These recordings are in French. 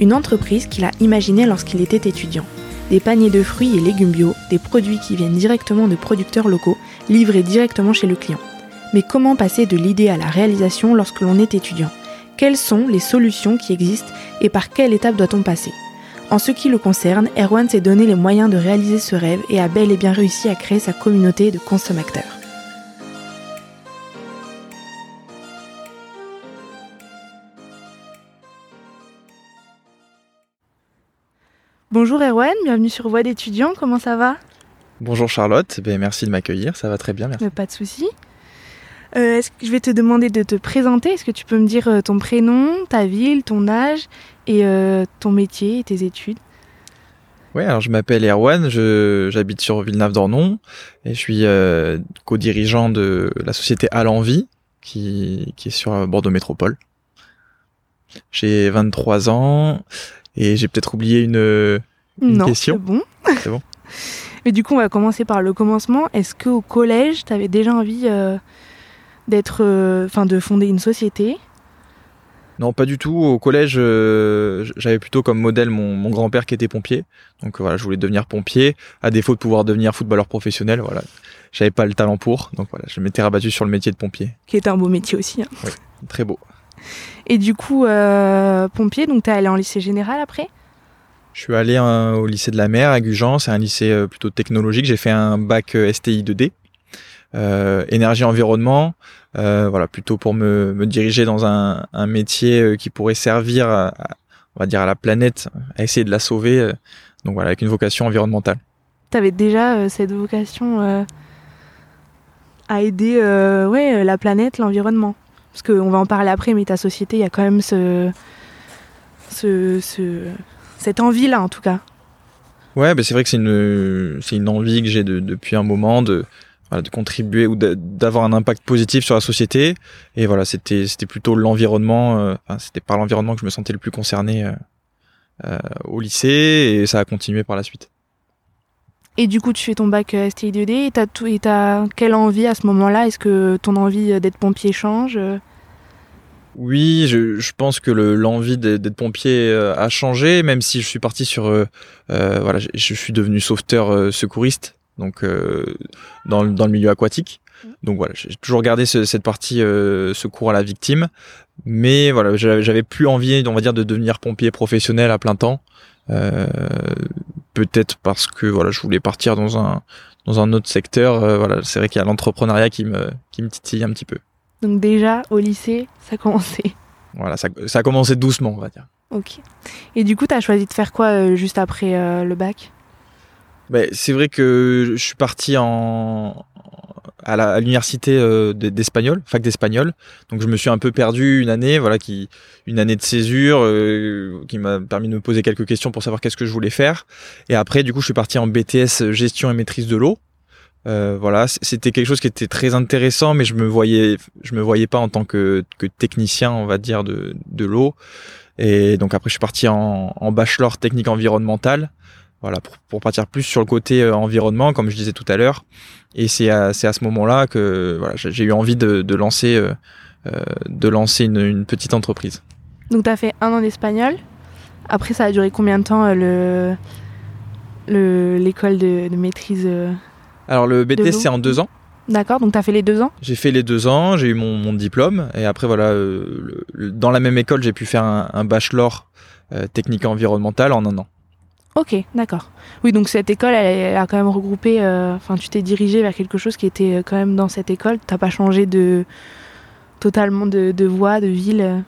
une entreprise qu'il a imaginée lorsqu'il était étudiant. Des paniers de fruits et légumes bio, des produits qui viennent directement de producteurs locaux, livrés directement chez le client. Mais comment passer de l'idée à la réalisation lorsque l'on est étudiant? Quelles sont les solutions qui existent et par quelle étape doit-on passer? En ce qui le concerne, Erwan s'est donné les moyens de réaliser ce rêve et a bel et bien réussi à créer sa communauté de consommateurs. Bonjour Erwan, bienvenue sur Voix d'étudiants, comment ça va? Bonjour Charlotte, ben, merci de m'accueillir, ça va très bien, merci. Pas de souci. Euh, je vais te demander de te présenter. Est-ce que tu peux me dire euh, ton prénom, ta ville, ton âge et euh, ton métier et tes études? Oui, alors je m'appelle Erwan, j'habite sur Villeneuve-d'Ornon et je suis co-dirigeant de la société À l'Envie qui, qui est sur Bordeaux Métropole. J'ai 23 ans et j'ai peut-être oublié une, non, question. C'est bon. C'est bon. Mais du coup, on va commencer par le commencement. Est-ce qu'au collège, tu avais déjà envie d'être, euh, enfin, de fonder une société? Non, pas du tout. Au collège, euh, j'avais plutôt comme modèle mon, grand-père qui était pompier. Donc voilà, je voulais devenir pompier, à défaut de pouvoir devenir footballeur professionnel. Voilà, j'avais pas le talent pour. Donc voilà, je m'étais rabattu sur le métier de pompier. Qui est un beau métier aussi. Hein. Oui, très beau. Et du coup, euh, pompier, donc t'es allé en lycée général après? Je suis allé au lycée de la mer à Gujan. C'est un lycée plutôt technologique. J'ai fait un bac STI 2D. Euh, énergie environnement, euh, voilà plutôt pour me, me diriger dans un, un, métier euh, qui pourrait servir, à, on va dire à la planète, à essayer de la sauver. donc voilà avec une vocation environnementale. Tu avais déjà cette vocation à aider ouais la planète, l'environnement? Parce qu'on va en parler après, mais ta société, il y a quand même ce, ce, ce cette envie là en tout cas. Ouais, bah c'est vrai que c'est une, c'est une envie que j'ai depuis un moment de, de contribuer ou d'avoir un impact positif sur la société. Et voilà, c'était c'était plutôt l'environnement. Euh, c'était par l'environnement que je me sentais le plus concerné euh, euh, au lycée, et ça a continué par la suite. Et du coup, tu fais ton bac STI2D et t'as tout, et t'as quelle envie à ce moment-là? Est-ce que ton envie d'être pompier change oui, je, je, pense que l'envie d'être pompier a changé, même si je suis parti sur, voilà, je, je, suis devenu sauveteur secouriste donc euh, dans, dans, le milieu aquatique. Mmh. Donc voilà, j'ai toujours gardé cette partie euh, secours à la victime, mais voilà, j'avais plus envie, on va dire, de devenir pompier professionnel à plein temps. Euh, Peut-être parce que voilà, je voulais partir dans un dans un autre secteur. Euh, voilà, c'est vrai qu'il y a l'entrepreneuriat qui me qui me titille un petit peu. Donc déjà au lycée, ça a commencé. Voilà, ça, ça a commencé doucement, on va dire. Ok. Et du coup, tu as choisi de faire quoi euh, juste après le bac? Bah, c'est vrai que je suis parti en, à l'université euh, d'espagnol, fac d'espagnol. Donc je me suis un peu perdu une année, voilà, qui une année de césure euh, qui m'a permis de me poser quelques questions pour savoir qu'est-ce que je voulais faire. Et après, du coup, je suis parti en BTS gestion et maîtrise de l'eau. Euh, voilà, c'était quelque chose qui était très intéressant, mais je me voyais, je me voyais pas en tant que, que technicien, on va dire, de, de l'eau. Et donc après, je suis parti en, en bachelor technique environnementale. Voilà, pour, partir plus sur le côté euh, environnement, comme je disais tout à l'heure. Et c'est à, à ce moment-là que voilà, j'ai eu envie de, de lancer, euh, euh de lancer une, une, petite entreprise. Donc tu as fait un an d'espagnol. Après, ça a duré combien de temps le l'école de, de, maîtrise Alors le BTS, c'est en deux ans. D'accord, donc tu as fait les deux ans? J'ai fait les deux ans, j'ai eu mon, mon, diplôme. Et après, voilà, euh, dans la même école, j'ai pu faire un, un bachelor euh, technique environnementale en un an. Ok, d'accord. Oui, donc cette école, elle, a quand même regroupé. Euh, enfin, tu t'es dirigé vers quelque chose qui était euh, quand même dans cette école. T'as pas changé de totalement de, de voie, de ville. Euh?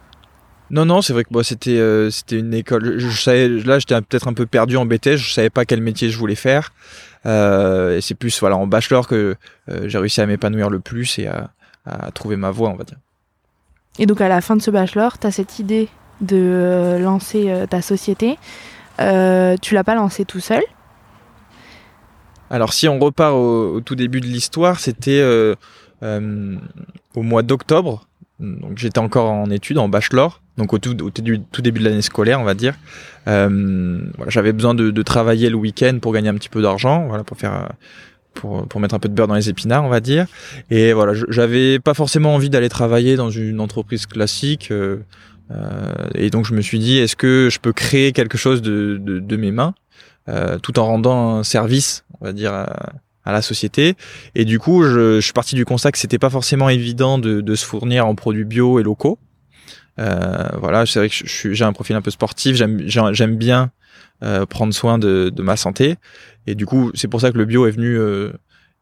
Non, non, c'est vrai que moi c'était c'était une école. Je, savais, là, j'étais peut-être un peu perdu en BTS. Je savais pas quel métier je voulais faire. et c'est plus voilà en bachelor que j'ai réussi à m'épanouir le plus et à, à, trouver ma voie, on va dire. Et donc à la fin de ce bachelor, tu as cette idée de lancer ta société. Euh, tu l'as pas lancé tout seul. Alors si on repart au, tout début de l'histoire, c'était euh, euh, au mois d'octobre. Donc j'étais encore en études, en bachelor, donc au tout, début, de l'année scolaire, on va dire. Euh, j'avais besoin de, travailler le week-end pour gagner un petit peu d'argent, voilà, pour faire pour mettre un peu de beurre dans les épinards, on va dire. Et voilà, j'avais pas forcément envie d'aller travailler dans une entreprise classique. Et donc je me suis dit, est-ce que je peux créer quelque chose de, de mes mains euh, tout en rendant un service, on va dire, à, la société. Et du coup, je, je, suis parti du constat que c'était pas forcément évident de, de, se fournir en produits bio et locaux. Euh, voilà, c'est vrai que j'ai un profil un peu sportif, j'aime bien euh, prendre soin de, de, ma santé. Et du coup, c'est pour ça que le bio est venu euh,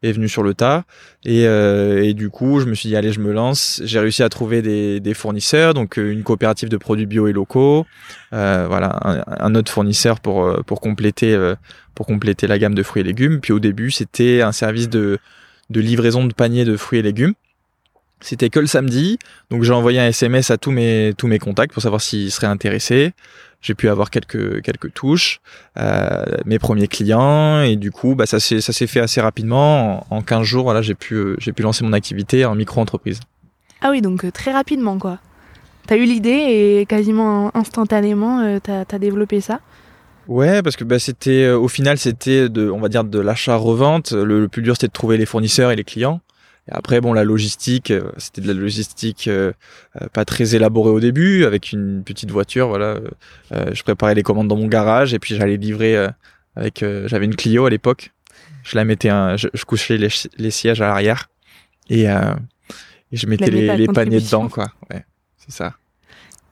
est venu sur le tas. Et, euh, et, du coup, je me suis dit, allez, je me lance. J'ai réussi à trouver des, des, fournisseurs, donc euh, une coopérative de produits bio et locaux. Euh, voilà, un, autre fournisseur pour, euh, pour, compléter, pour compléter la gamme de fruits et légumes. Puis au début, c'était un service de, de livraison de paniers de fruits et légumes. C'était que le samedi, donc j'ai envoyé un SMS à tous mes tous mes contacts pour savoir s'ils seraient intéressés. J'ai pu avoir quelques quelques touches, euh, mes premiers clients et du coup bah ça s'est ça s'est fait assez rapidement. En, 15 jours voilà j'ai pu j'ai pu lancer mon activité en micro entreprise. Ah oui donc euh, très rapidement quoi. T'as eu l'idée et quasiment instantanément euh, t'as as développé ça? Ouais, parce que bah, c'était au final c'était de on va dire de l'achat revente. le plus dur c'était de trouver les fournisseurs et les clients. Et après, bon, la logistique, euh, c'était de la logistique euh, euh, pas très élaborée au début, avec une petite voiture. Voilà, je préparais les commandes dans mon garage et puis j'allais livrer avec. J'avais une Clio à l'époque. Je la mettais, un, je, couchais les, sièges à l'arrière et, et je mettais les, les paniers dedans, quoi. Ouais, c'est ça.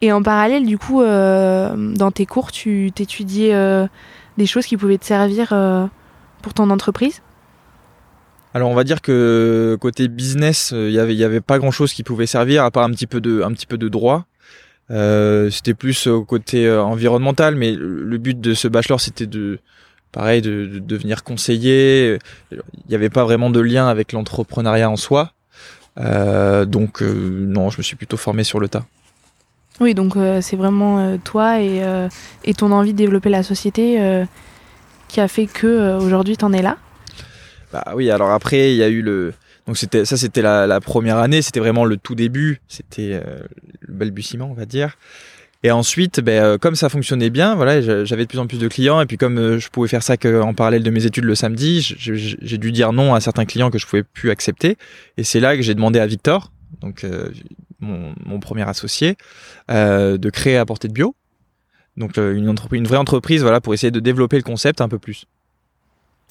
Et en parallèle, du coup, dans tes cours, tu t'étudiais des choses qui pouvaient te servir pour ton entreprise? Alors on va dire que côté business, il euh, y avait, y avait pas grand chose qui pouvait servir à part un petit peu de, droit. Euh, c'était plus au côté euh, environnemental, mais le but de ce bachelor c'était de, pareil, de, de, devenir conseiller. Il n'y avait pas vraiment de lien avec l'entrepreneuriat en soi. Donc non, je me suis plutôt formé sur le tas. Oui, donc c'est vraiment toi et, ton envie de développer la société qui a fait que aujourd'hui tu en es là. Bah oui, alors après, il y a eu le. Donc c'était ça, c'était la, première année, c'était vraiment le tout début, c'était euh, le balbutiement, on va dire. Et ensuite, ben, euh, comme ça fonctionnait bien, voilà, j'avais de plus en plus de clients, et puis comme euh, je pouvais faire ça qu'en parallèle de mes études le samedi, j'ai dû dire non à certains clients que je pouvais plus accepter. Et c'est là que j'ai demandé à Victor, donc mon, mon, premier associé, de créer à portée de bio. Donc une entreprise, une vraie entreprise, voilà, pour essayer de développer le concept un peu plus.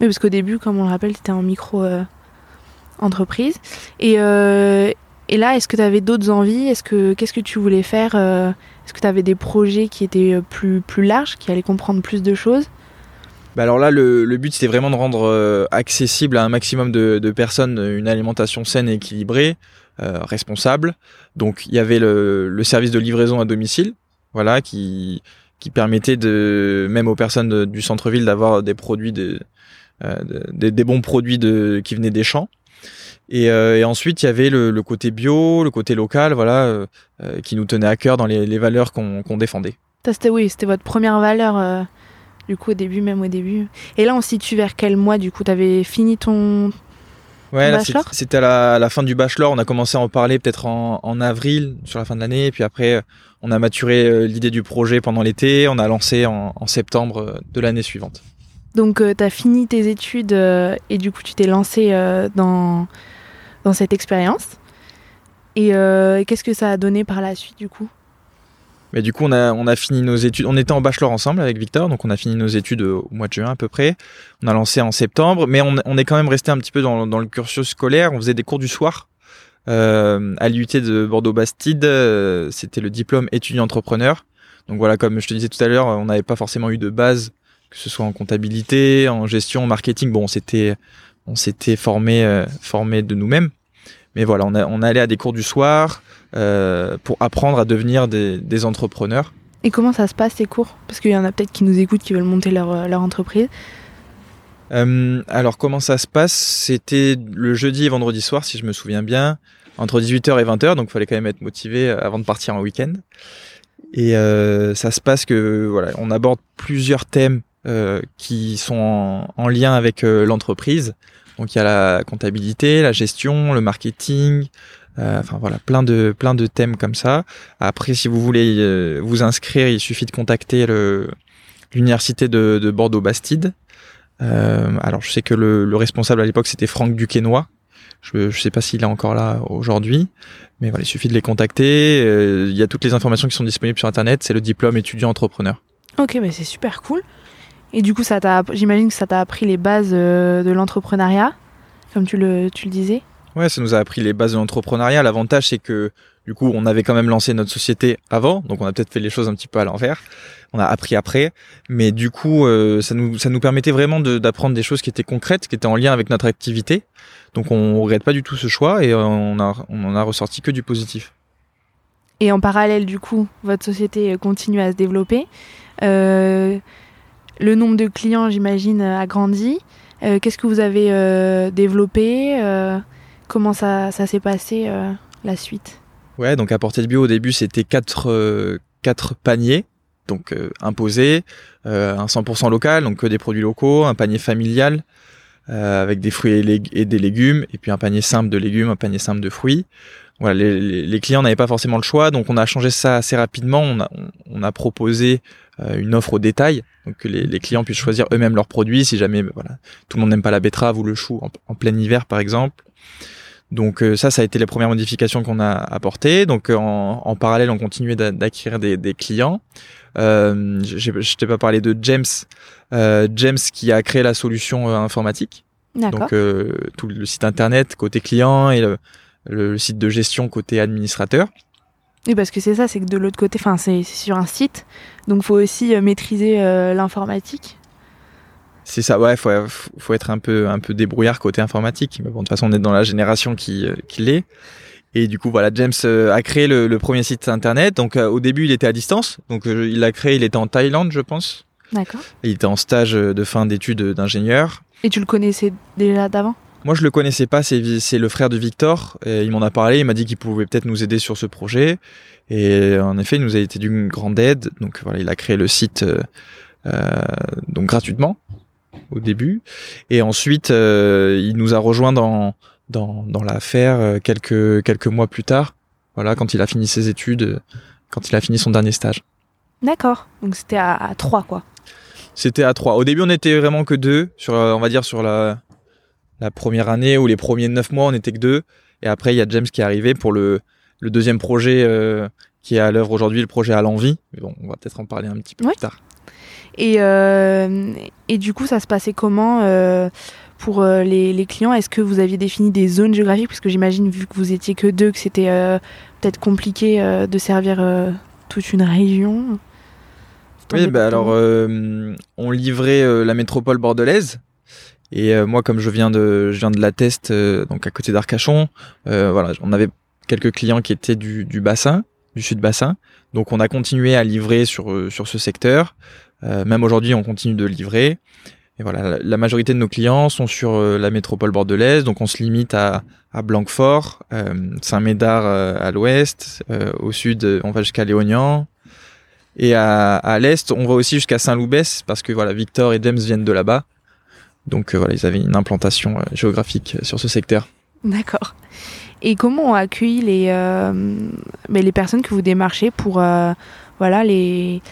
Oui, parce qu'au début, comme on le rappelle, tu étais en micro-entreprise. et, euh, et là, est-ce que tu avais d'autres envies? Est-ce que Qu'est-ce que tu voulais faire euh, Est-ce que tu avais des projets qui étaient euh, plus, plus larges, qui allaient comprendre plus de choses? Bah alors là, le, but, c'était vraiment de rendre accessible à un maximum de, personnes une alimentation saine et équilibrée, responsable. Donc, il y avait le, service de livraison à domicile, voilà, qui, qui permettait de, même aux personnes du centre-ville d'avoir des produits de, euh, des, bons produits de, qui venaient des champs. Et, euh, et, ensuite, il y avait le, côté bio, le côté local, voilà, euh, qui nous tenait à cœur dans les, valeurs qu'on défendait. C'était oui, c'était votre première valeur, du coup, au début, même au début. Et là, on se situe vers quel mois, du coup? Tu avais fini ton, Ouais, c'était à la, fin du bachelor. On a commencé à en parler peut-être en, en, avril, sur la fin de l'année. Puis après, on a maturé l'idée du projet pendant l'été. On a lancé en, en septembre de l'année suivante. Donc, euh, tu as fini tes études euh, et du coup, tu t'es lancé euh, dans, dans cette expérience. Et qu'est-ce que ça a donné par la suite, du coup? Mais du coup, on a, on a fini nos études. On était en bachelor ensemble avec Victor, donc on a fini nos études au mois de juin à peu près. On a lancé en septembre, mais on, on est quand même resté un petit peu dans, dans, le cursus scolaire. On faisait des cours du soir euh, à l'UT de Bordeaux-Bastide. C'était le diplôme étudiant entrepreneur. Donc voilà, comme je te disais tout à l'heure, on n'avait pas forcément eu de base que ce soit en comptabilité, en gestion, en marketing. Bon, on s'était, on s'était formé, euh, formé de nous-mêmes. Mais voilà, on, a, on allait à des cours du soir euh, pour apprendre à devenir des, des, entrepreneurs. Et comment ça se passe ces cours? Parce qu'il y en a peut-être qui nous écoutent, qui veulent monter leur, euh, leur entreprise. Euh, alors comment ça se passe? C'était le jeudi et vendredi soir, si je me souviens bien, entre 18h et 20h, donc il fallait quand même être motivé avant de partir en week-end. Et euh, ça se passe que voilà, on aborde plusieurs thèmes qui sont en, en lien avec euh, l'entreprise. Donc il y a la comptabilité, la gestion, le marketing, euh, enfin voilà, plein de plein de thèmes comme ça. Après, si vous voulez euh, vous inscrire, il suffit de contacter l'université de, de Bordeaux Bastide. Euh, alors je sais que le, le responsable à l'époque c'était Franck Duquesnoy. Je ne sais pas s'il est encore là aujourd'hui, mais il suffit de les contacter. Euh, il y a toutes les informations qui sont disponibles sur internet. C'est le diplôme étudiant entrepreneur. Ok, bah c'est super cool. Et du coup, ça t'a, j'imagine que ça t'a appris les bases euh, de l'entrepreneuriat, comme tu le, tu le disais. Ouais, ça nous a appris les bases de l'entrepreneuriat. L'avantage, c'est que du coup, on avait quand même lancé notre société avant, donc on a peut-être fait les choses un petit peu à l'envers. On a appris après, mais du coup, euh, ça nous ça nous permettait vraiment de- d'apprendre des choses qui étaient concrètes, qui étaient en lien avec notre activité. Donc on regrette pas du tout ce choix et euh, on a on en a ressorti que du positif. Et en parallèle, du coup, votre société continue à se développer. Euh, le nombre de clients, j'imagine, a grandi. Euh, Qu'est-ce que vous avez euh, développé Euh, Comment ça, ça s'est passé la suite? Ouais, donc à portée de bio au début c'était quatre quatre paniers, donc euh, imposés, un 100% local, donc que des produits locaux, un panier familial avec des fruits et des légumes, et puis un panier simple de légumes, un panier simple de fruits. Voilà, les, les- les clients n'avaient pas forcément le choix, donc on a changé ça assez rapidement. On a, on, on a proposé euh, une offre au détail, donc que les, les clients puissent choisir eux-mêmes leurs produits, si jamais ben, voilà, tout le monde n'aime pas la betterave ou le chou en, en plein hiver par exemple. Donc euh, ça, ça a été les premières modifications qu'on a apportées. Donc euh, en, en parallèle, on continuait d'a- d'acquérir des, des clients. Euh, je t'ai pas parlé de James, euh, James qui a créé la solution informatique. Donc euh, tout le site internet côté client et le, le site de gestion côté administrateur. Oui, parce que c'est ça, c'est que de l'autre côté, enfin, c'est sur un site, donc faut aussi euh, maîtriser euh, l'informatique. C'est ça, ouais, faut, faut être un peu un peu débrouillard côté informatique. Mais bon, de toute façon, on est dans la génération qui euh, qui l'est. Et du coup, voilà, James a créé le, le premier site internet. Donc euh, au début, il était à distance. Donc euh, il l'a créé, il était en Thaïlande, je pense. D'accord. Il était en stage de fin d'études d'ingénieur. Et tu le connaissais déjà d'avant? Moi, je le connaissais pas. C'est c'est le frère de Victor. Et il m'en a parlé. Il m'a dit qu'il pouvait peut-être nous aider sur ce projet. Et en effet, il nous a été d'une grande aide. Donc voilà, il a créé le site euh, euh, donc gratuitement au début. Et ensuite, euh, il nous a rejoint dans dans, dans l'affaire euh, quelques quelques mois plus tard. Voilà, quand il a fini ses études, quand il a fini son dernier stage. D'accord. Donc c'était à, à 3, quoi. C'était à trois. Au début, on était vraiment que deux. Sur, on va dire sur la, la première année ou les premiers neuf mois, on était que deux. Et après, il y a James qui est arrivé pour le, le deuxième projet euh, qui est à l'œuvre aujourd'hui, le projet à l'envie. Mais bon, on va peut-être en parler un petit peu Ouais. plus tard. Et, euh, et du coup, ça se passait comment euh, pour les, les clients? Est-ce que vous aviez défini des zones géographiques? Parce que j'imagine, vu que vous étiez que deux, que c'était peut-être compliqué de servir toute une région. Oui, bah alors, on livrait la métropole bordelaise. Et euh, moi, comme je viens de, je viens de la Teste, euh, donc à côté d'Arcachon, euh, voilà, on avait quelques clients qui étaient du, du bassin, du sud bassin. Donc, on a continué à livrer sur euh, sur ce secteur. Euh, même aujourd'hui, on continue de livrer. Et voilà, la, majorité de nos clients sont sur la métropole bordelaise, donc on se limite à, à Blanquefort, Saint-Médard à l'ouest, au sud, on va jusqu'à Léognan, et à, à l'est, on va aussi jusqu'à Saint-Loubès parce que voilà, Victor et James viennent de là-bas. Donc euh, voilà, ils avaient une implantation euh, géographique euh, sur ce secteur. D'accord. Et comment ont accueilli les, mais les personnes que vous démarchez pour voilà, les,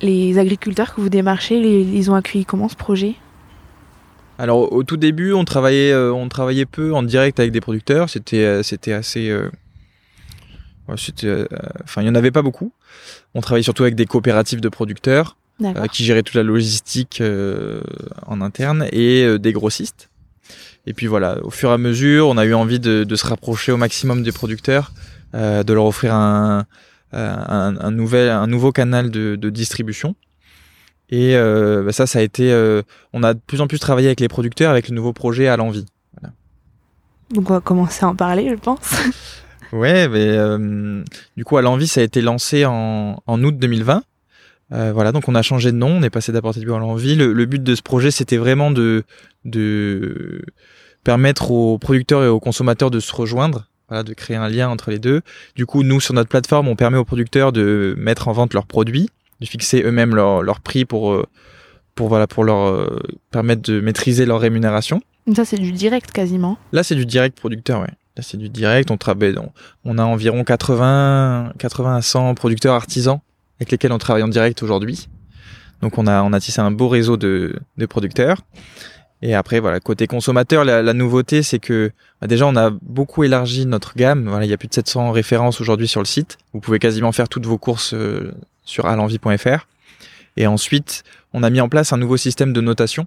les agriculteurs que vous démarchez les- Ils ont accueilli comment ce projet? Alors au- tout début, on travaillait, euh, on travaillait peu en direct avec des producteurs. C'était, euh, c'était assez, euh, ouais, c'était, enfin, il y en avait pas beaucoup. On travaillait surtout avec des coopératives de producteurs qui géraient toute la logistique euh, en interne et euh, des grossistes. Et puis voilà, au fur et à mesure, on a eu envie de, de se rapprocher au maximum des producteurs, euh, de leur offrir un, euh, un, un nouvel, un nouveau canal de, de distribution. Et euh, bah ça, ça a été, euh, on a de plus en plus travaillé avec les producteurs avec le nouveau projet à l'envie. Donc on va commencer à en parler, je pense. Ouais, mais euh, du coup, à l'envie, ça a été lancé en, en août 2020. Euh, voilà, donc on a changé de nom, on est passé d'apporter du à l'envie. Le, le but de ce projet, c'était vraiment de, de permettre aux producteurs et aux consommateurs de se rejoindre. voilà, de créer un lien entre les deux. Du coup, nous sur notre plateforme, on permet aux producteurs de mettre en vente leurs produits, de fixer eux-mêmes leur, leur prix pour euh, pour voilà pour leur euh, permettre de maîtriser leur rémunération. Ça c'est du direct quasiment. Là, c'est du direct producteur, ouais. Là, c'est du direct. On travaille, on, on a environ 80 80 à 100 producteurs artisans avec lesquels on travaille en direct aujourd'hui. Donc on a on a tissé un beau réseau de producteurs. Et après, voilà, côté consommateur, la, la nouveauté, c'est que bah, déjà, on a beaucoup élargi notre gamme. Voilà, il y a plus de 700 références aujourd'hui sur le site. Vous pouvez quasiment faire toutes vos courses euh, sur alenvie.fr. Et ensuite, on a mis en place un nouveau système de notation.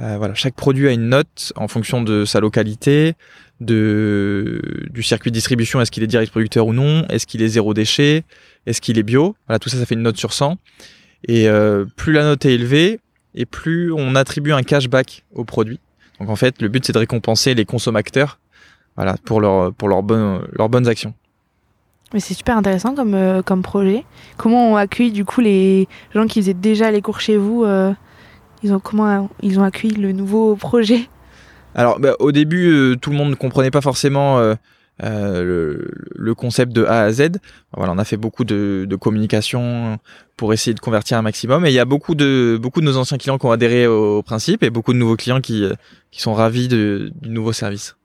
Euh, voilà, chaque produit a une note en fonction de sa localité, de du circuit de distribution, est-ce qu'il est direct producteur ou non, est-ce qu'il est zéro déchet, est-ce qu'il est bio. Voilà, tout ça, ça fait une note sur 100. Et euh, plus la note est élevée, et plus on attribue un cashback au produit. Donc en fait, le but c'est de récompenser les consommateurs, voilà, pour leur pour leurs bonnes leurs bonnes actions. Mais c'est super intéressant comme, euh, comme projet. Comment on accueille du coup les gens qui faisaient déjà les cours chez vous euh, ils ont, Comment ils ont accueilli le nouveau projet Alors bah, au début, euh, tout le monde ne comprenait pas forcément euh, euh, le, le concept de A à Z. Voilà, on a fait beaucoup de, de communication pour essayer de convertir un maximum. Et il y a beaucoup de beaucoup de nos anciens clients qui ont adhéré au principe et beaucoup de nouveaux clients qui qui sont ravis de, du nouveau service.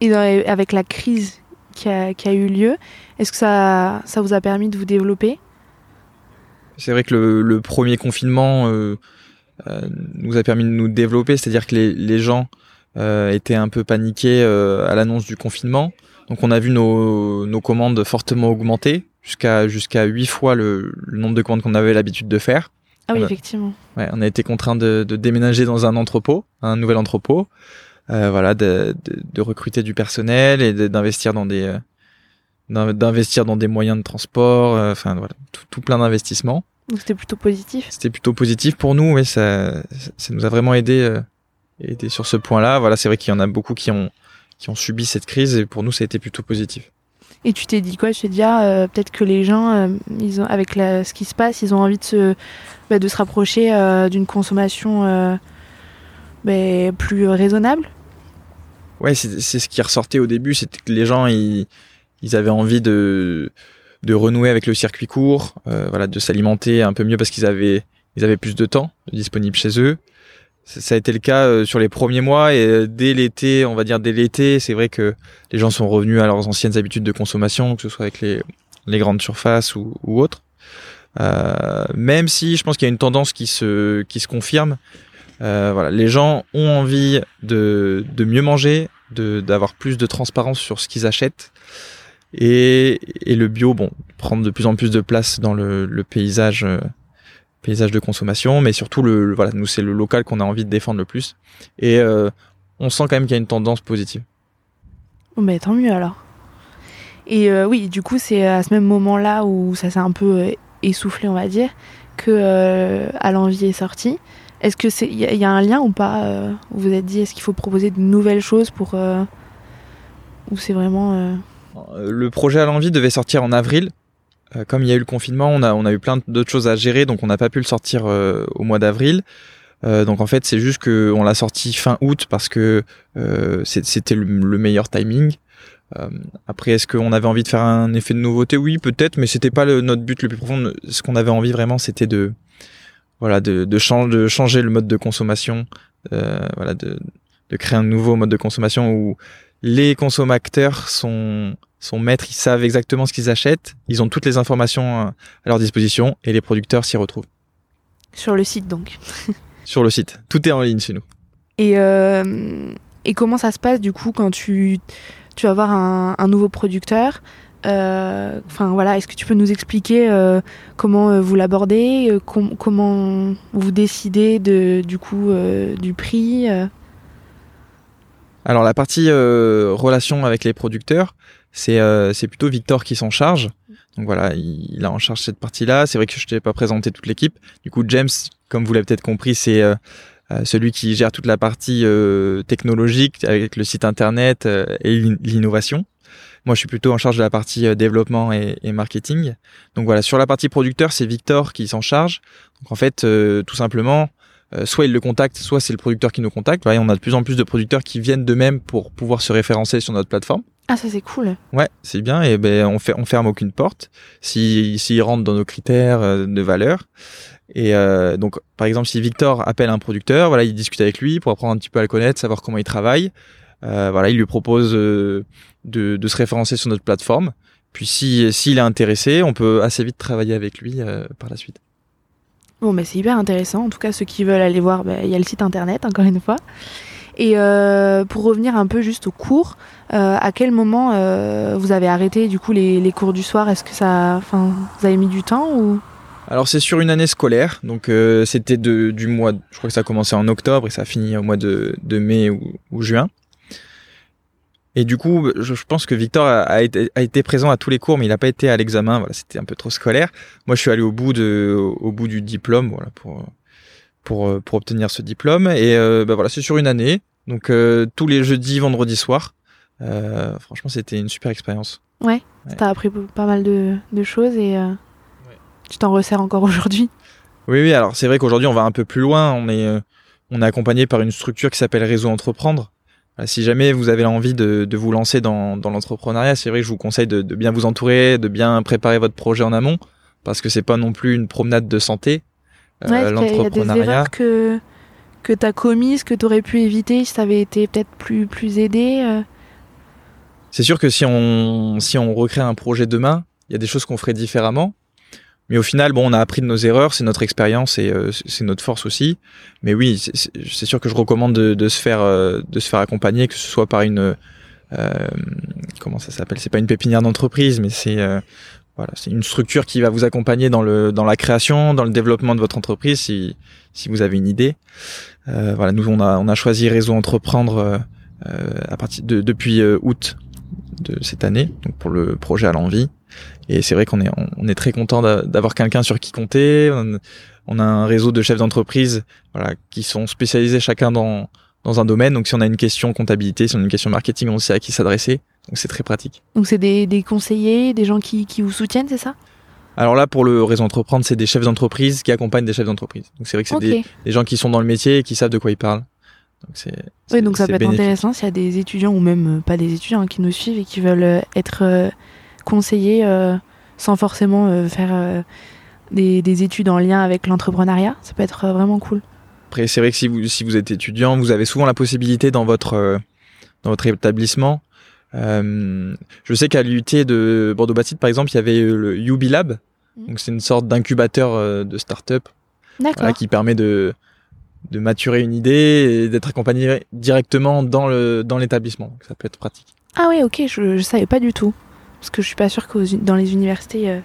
Et dans avec la crise qui a, qui a eu lieu, est-ce que ça, ça vous a permis de vous développer? C'est vrai que le, le premier confinement nous a permis de nous développer, c'est-à-dire que les, les gens euh, étaient un peu paniqués euh, à l'annonce du confinement. Donc on a vu nos, nos commandes fortement augmenter jusqu'à jusqu'à huit fois le, le nombre de commandes qu'on avait l'habitude de faire. Ah oui, effectivement. Ouais, on a été contraint de, de déménager dans un entrepôt, un nouvel entrepôt, euh, voilà, de, de, de recruter du personnel et d'investir dans des euh, d'in- d'investir dans des moyens de transport, euh, enfin voilà, tout, tout plein d'investissements. Donc c'était plutôt positif. C'était plutôt positif pour nous, mais ça, ça nous a vraiment aidé, euh, aidé sur ce point-là. Voilà, c'est vrai qu'il y en a beaucoup qui ont qui ont subi cette crise et pour nous, ça a été plutôt positif. Et tu t'es dit quoi? Je t'ai dit, ah, euh, peut-être que les gens, euh, ils ont, avec la, ce qui se passe, ils ont envie de se, bah, de se rapprocher d'une consommation bah, plus raisonnable? Ouais, c'est c'est ce qui ressortait au début, c'était que les gens ils, ils avaient envie de de renouer avec le circuit court, euh, voilà, de s'alimenter un peu mieux parce qu'ils avaient ils avaient plus de temps disponible chez eux. Ça a été le cas euh, sur les premiers mois et euh, dès l'été, on va dire dès l'été, c'est vrai que les gens sont revenus à leurs anciennes habitudes de consommation, que ce soit avec les les grandes surfaces ou, ou autres. Euh, même si je pense qu'il y a une tendance qui se qui se confirme, euh, voilà, les gens ont envie de, de mieux manger, d'avoir plus de transparence sur ce qu'ils achètent. Et, le bio, bon, prendre de plus en plus de place dans le, paysage, euh, paysage de consommation, mais surtout le, voilà, nous c'est le local qu'on a envie de défendre le plus. Et euh, on sent quand même qu'il y a une tendance positive. Bon, bah, tant mieux alors. Et euh, oui, du coup, c'est à ce même moment-là où ça s'est un peu essoufflé, on va dire, que À l'envie est sorti. Est-ce que c'est il y, a- un lien ou pas Vous vous êtes dit est-ce qu'il faut proposer de nouvelles choses pour ou c'est vraiment Le projet à l'envie devait sortir en avril. Euh, comme il y a eu le confinement, on a, on a eu plein d'autres choses à gérer, donc on n'a pas pu le sortir euh, au mois d'avril. Euh, donc en fait, c'est juste que on l'a sorti fin août parce que euh, c'était le, le meilleur timing. Euh, après, est-ce qu'on avait envie de faire un effet de nouveauté? Oui, peut-être, mais c'était pas notre but le plus profond. Ce qu'on avait envie vraiment, c'était de voilà de, de, chan- de changer le mode de consommation, euh, voilà de, de créer un nouveau mode de consommation où les consommateurs sont sont maîtres, ils savent exactement ce qu'ils achètent, ils ont toutes les informations euh, à leur disposition et les producteurs s'y retrouvent sur le site donc sur le site. Tout est en ligne chez nous. Et, euh, et comment ça se passe du coup quand tu, tu vas voir un, un nouveau producteur Euh, Enfin voilà, est-ce que tu peux nous expliquer euh, comment vous l'abordez, com- comment vous décidez de, du coup du prix Alors la partie euh, relation avec les producteurs, c'est euh, plutôt Victor qui s'en charge. Donc voilà, il, a en charge cette partie-là. C'est vrai que je t'ai pas présenté toute l'équipe. Du coup, James, comme vous l'avez peut-être compris, c'est euh, euh, celui qui gère toute la partie euh, technologique avec le site internet euh, et l'in- l'innovation. Moi, je suis plutôt en charge de la partie euh, développement et, et marketing. Donc voilà, sur la partie producteur, c'est Victor qui s'en charge. Donc en fait, tout simplement, soit il le contacte, soit c'est le producteur qui nous contacte. Voilà, on a de plus en plus de producteurs qui viennent d'eux-mêmes pour pouvoir se référencer sur notre plateforme. Ah, ça c'est cool. Ouais, c'est bien. Et ben on fait, on ferme aucune porte s'ils si, rentrent dans nos critères de valeur. Et euh, donc, par exemple, si Victor appelle un producteur, voilà, il discute avec lui pour apprendre un petit peu à le connaître, savoir comment il travaille. Euh, voilà, il lui propose euh, de, de, se référencer sur notre plateforme. Puis si s'il est intéressé, on peut assez vite travailler avec lui euh, par la suite. Bon, bah, c'est hyper intéressant. En tout cas, ceux qui veulent aller voir, bah, il y a le site internet, encore une fois. Et euh, pour revenir un peu juste au cours, euh, à quel moment euh, vous avez arrêté du coup les, cours du soir? Est-ce que ça, vous avez mis du temps alors c'est sur une année scolaire, donc c'était du mois, je crois que ça a commencé en octobre et ça a fini au mois de, mai ou, juin. Et du coup, je, pense que Victor a, été, présent à tous les cours, mais il n'a pas été à l'examen. Voilà, c'était un peu trop scolaire. Moi, je suis allé au bout au bout du diplôme, voilà, pour pour pour obtenir ce diplôme. Et euh, bah voilà, c'est sur une année, donc euh, tous les jeudis, vendredis soirs. Euh, franchement, c'était une super expérience. Ouais, ouais. t'as appris pas mal de, de choses et tu t'en resserres encore aujourd'hui Oui, oui. Alors c'est vrai qu'aujourd'hui on va un peu plus loin. On est, euh, on est accompagné par une structure qui s'appelle Réseau Entreprendre. Si jamais vous avez envie de, de vous lancer dans, dans l'entrepreneuriat, c'est vrai que je vous conseille de, de, bien vous entourer, de bien préparer votre projet en amont, parce que c'est pas non plus une promenade de santé. Ouais, l'entrepreneuriat. Il y a des erreurs que que t'as commises, que t'aurais pu éviter si t'avais été peut-être plus plus aidé. Euh... C'est sûr que si on si on recrée un projet demain, il y a des choses qu'on ferait différemment. Mais au final, bon, on a appris de nos erreurs, c'est notre expérience et euh, c'est notre force aussi. Mais oui, c'est sûr que je recommande de, de se faire euh, de se faire accompagner, que ce soit par une euh, comment ça s'appelle? C'est pas une pépinière d'entreprise, mais c'est voilà, c'est une structure qui va vous accompagner dans le dans la création, dans le développement de votre entreprise, si si vous avez une idée. Euh, voilà, nous on a on a choisi Réseau Entreprendre à partir de depuis août de cette année, donc pour le projet à l'envie. Et c'est vrai qu'on est, on est très content d'avoir quelqu'un sur qui compter. On a un réseau de chefs d'entreprise, voilà, qui sont spécialisés chacun dans dans un domaine. Donc si on a une question comptabilité, si on a une question marketing, on sait à qui s'adresser. Donc c'est très pratique. Donc c'est des, des conseillers, des gens qui, qui vous soutiennent, c'est ça? Alors là, pour le réseau entreprendre, c'est des chefs d'entreprise qui accompagnent des chefs d'entreprise. Donc c'est vrai que c'est okay. des, des, gens qui sont dans le métier et qui savent de quoi ils parlent. Donc c'est, oui, donc ça peut bénéfique. être intéressant s'il y a des étudiants ou même pas des étudiants hein, qui nous suivent et qui veulent être euh, conseillers euh, sans forcément euh, faire euh, des, des, études en lien avec l'entrepreneuriat. Ça peut être vraiment cool. Après, c'est vrai que si vous, si vous êtes étudiant, vous avez souvent la possibilité dans votre, dans votre établissement. Euh, je sais qu'à l'UT de Bordeaux-Bastide, par exemple, il y avait le UB Lab. Mmh. Donc, c'est une sorte d'incubateur de start-up voilà, qui permet de, de maturer une idée et d'être accompagné directement dans le dans l'établissement. Ça peut être pratique. Ah oui, ok, je, je savais pas du tout. Parce que je suis pas sûre que dans les universités. Euh,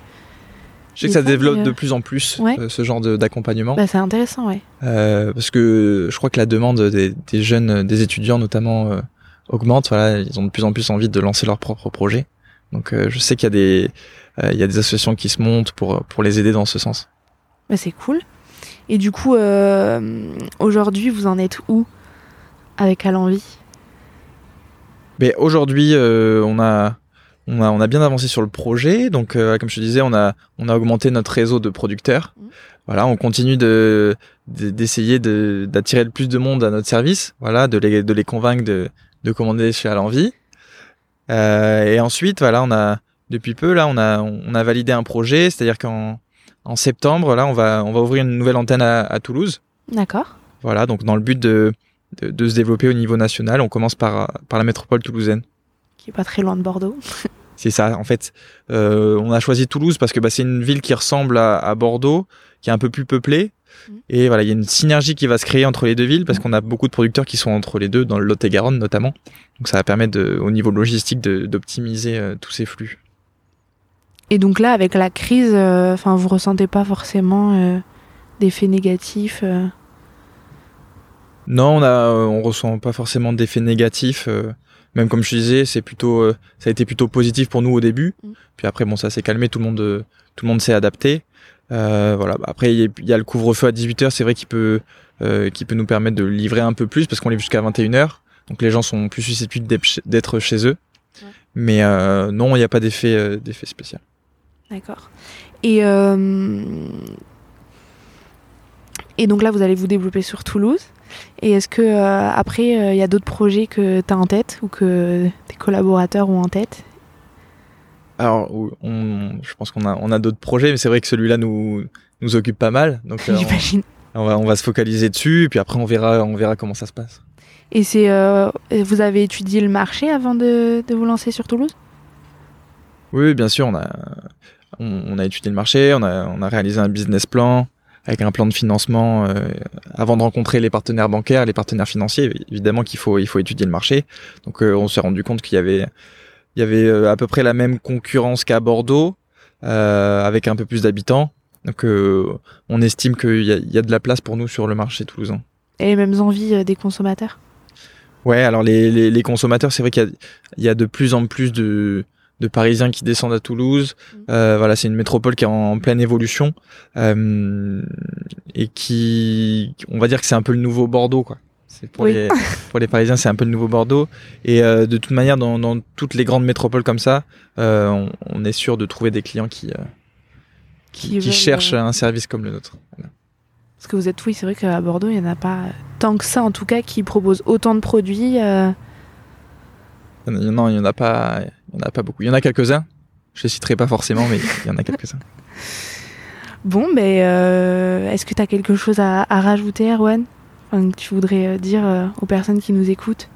je sais que ça se développe euh... de plus en plus, ouais. euh, ce genre d'accompagnement. Bah, c'est intéressant, ouais. Euh, parce que je crois que la demande des, des jeunes, des étudiants notamment, euh, augmente. Voilà, ils ont de plus en plus envie de lancer leur propre projet. Donc je sais qu'il y a des, il y a des associations qui se montent pour pour les aider dans ce sens. Bah, c'est cool. Et du coup, aujourd'hui, vous en êtes où avec À l'envie Mais aujourd'hui, on a on a, on a bien avancé sur le projet. Donc, euh, comme je te disais, on a, on a augmenté notre réseau de producteurs. Mmh. Voilà, on continue de, d'essayer de, d'attirer le plus de monde à notre service. Voilà, de les, de les convaincre de, de commander chez À l'envie. Euh, et ensuite, voilà, on a, depuis peu, là, on a, on a validé un projet. C'est-à-dire qu'en, en septembre, là, on va, on va ouvrir une nouvelle antenne à, à Toulouse. D'accord. Voilà, donc dans le but de, de, de se développer au niveau national, on commence par, par la métropole toulousaine qui est pas très loin de Bordeaux. c'est ça, en fait. Euh, on a choisi Toulouse parce que bah, c'est une ville qui ressemble à, à, Bordeaux, qui est un peu plus peuplée. Et voilà, il y a une synergie qui va se créer entre les deux villes parce qu'on a beaucoup de producteurs qui sont entre les deux, dans le Lot-et-Garonne notamment. Donc ça va permettre, de, au niveau logistique, d'optimiser euh, tous ces flux. Et donc là, avec la crise, enfin, euh, vous ressentez pas forcément euh, d'effets négatifs euh... Non, on on ressent pas forcément d'effets négatifs même comme je disais, c'est plutôt, euh, ça a été plutôt positif pour nous au début. Mm. Puis après, bon, ça s'est calmé, tout le monde, euh, tout le monde s'est adapté. Euh, voilà. Après, il y, a le couvre-feu à 18h, c'est vrai qu'il peut, euh, peut nous permettre de livrer un peu plus parce qu'on est jusqu'à 21h. Donc les gens sont plus susceptibles d'être chez eux. Ouais. Mais euh, non, il n'y a pas d'effet, spécial. D'accord. Et Et donc là, vous allez vous développer sur Toulouse. Et est-ce que après, il y a d'autres projets que tu as en tête ou que tes collaborateurs ont en tête? Alors, je pense qu'on a, on a d'autres projets, mais c'est vrai que celui-là nous, nous occupe pas mal. Donc, J'imagine. On, va, on va se focaliser dessus, et puis après, on verra, on verra comment ça se passe. Et c'est, vous avez étudié le marché avant de, de vous lancer sur Toulouse? Oui, bien sûr. On a, on, a étudié le marché, on a, on a réalisé un business plan avec un plan de financement euh, avant de rencontrer les partenaires bancaires, les partenaires financiers. Évidemment qu'il faut, il faut étudier le marché. Donc euh, on s'est rendu compte qu'il y avait, il y avait euh, à peu près la même concurrence qu'à Bordeaux, avec un peu plus d'habitants. Donc on estime qu'il y a, y a de la place pour nous sur le marché toulousain. Et les mêmes envies des consommateurs? Ouais, alors les, les, les consommateurs, c'est vrai qu'il y, y, a de plus en plus de, de Parisiens qui descendent à Toulouse. Mmh. Euh, voilà, c'est une métropole qui est en, pleine évolution euh, et qui, on va dire que c'est un peu le nouveau Bordeaux, quoi. Pour, les, pour les Parisiens, c'est un peu le nouveau Bordeaux. Et euh, de toute manière, dans, dans, toutes les grandes métropoles comme ça, euh, on, on, est sûr de trouver des clients qui, euh, qui, qui, cherchent un service comme le nôtre. Parce que vous êtes, oui, c'est vrai qu'à Bordeaux, il n'y en a pas tant que ça, en tout cas, qui proposent autant de produits. Non, il n'y en a pas. Il en a pas beaucoup. Il y en a quelques-uns. Je ne les citerai pas forcément, mais il y en a quelques-uns. Bon, mais euh, est-ce que tu as quelque chose à, rajouter, Erwan? Enfin, que tu voudrais euh, dire euh, aux personnes qui nous écoutent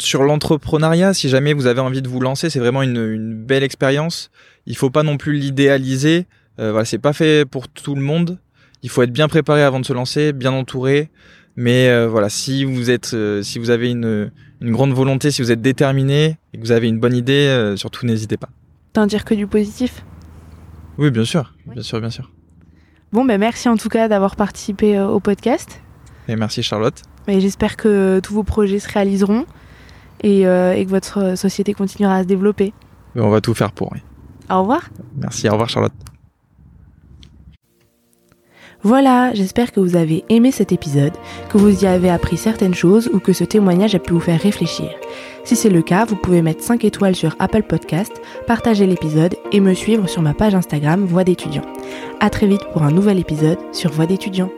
Sur l'entrepreneuriat, si jamais vous avez envie de vous lancer, c'est vraiment une, belle expérience. Il faut pas non plus l'idéaliser. voilà, c'est pas fait pour tout le monde. Il faut être bien préparé avant de se lancer, bien entouré. Mais voilà, si vous êtes, si vous avez une, une grande volonté, si vous êtes déterminé et que vous avez une bonne idée, euh, surtout n'hésitez pas. T'en dire que du positif? Oui, bien sûr, bien sûr, bien sûr. Bon, ben merci en tout cas d'avoir participé euh, au podcast. Et merci Charlotte. Et j'espère que tous vos projets se réaliseront et, euh, et, que votre société continuera à se développer. On va tout faire pour. Oui. Au revoir. Merci, au revoir Charlotte. Voilà, j'espère que vous avez aimé cet épisode, que vous y avez appris certaines choses ou que ce témoignage a pu vous faire réfléchir. Si c'est le cas, vous pouvez mettre 5 étoiles sur Apple Podcast, partager l'épisode et me suivre sur ma page Instagram Voix d'étudiant. À très vite pour un nouvel épisode sur Voix d'étudiant.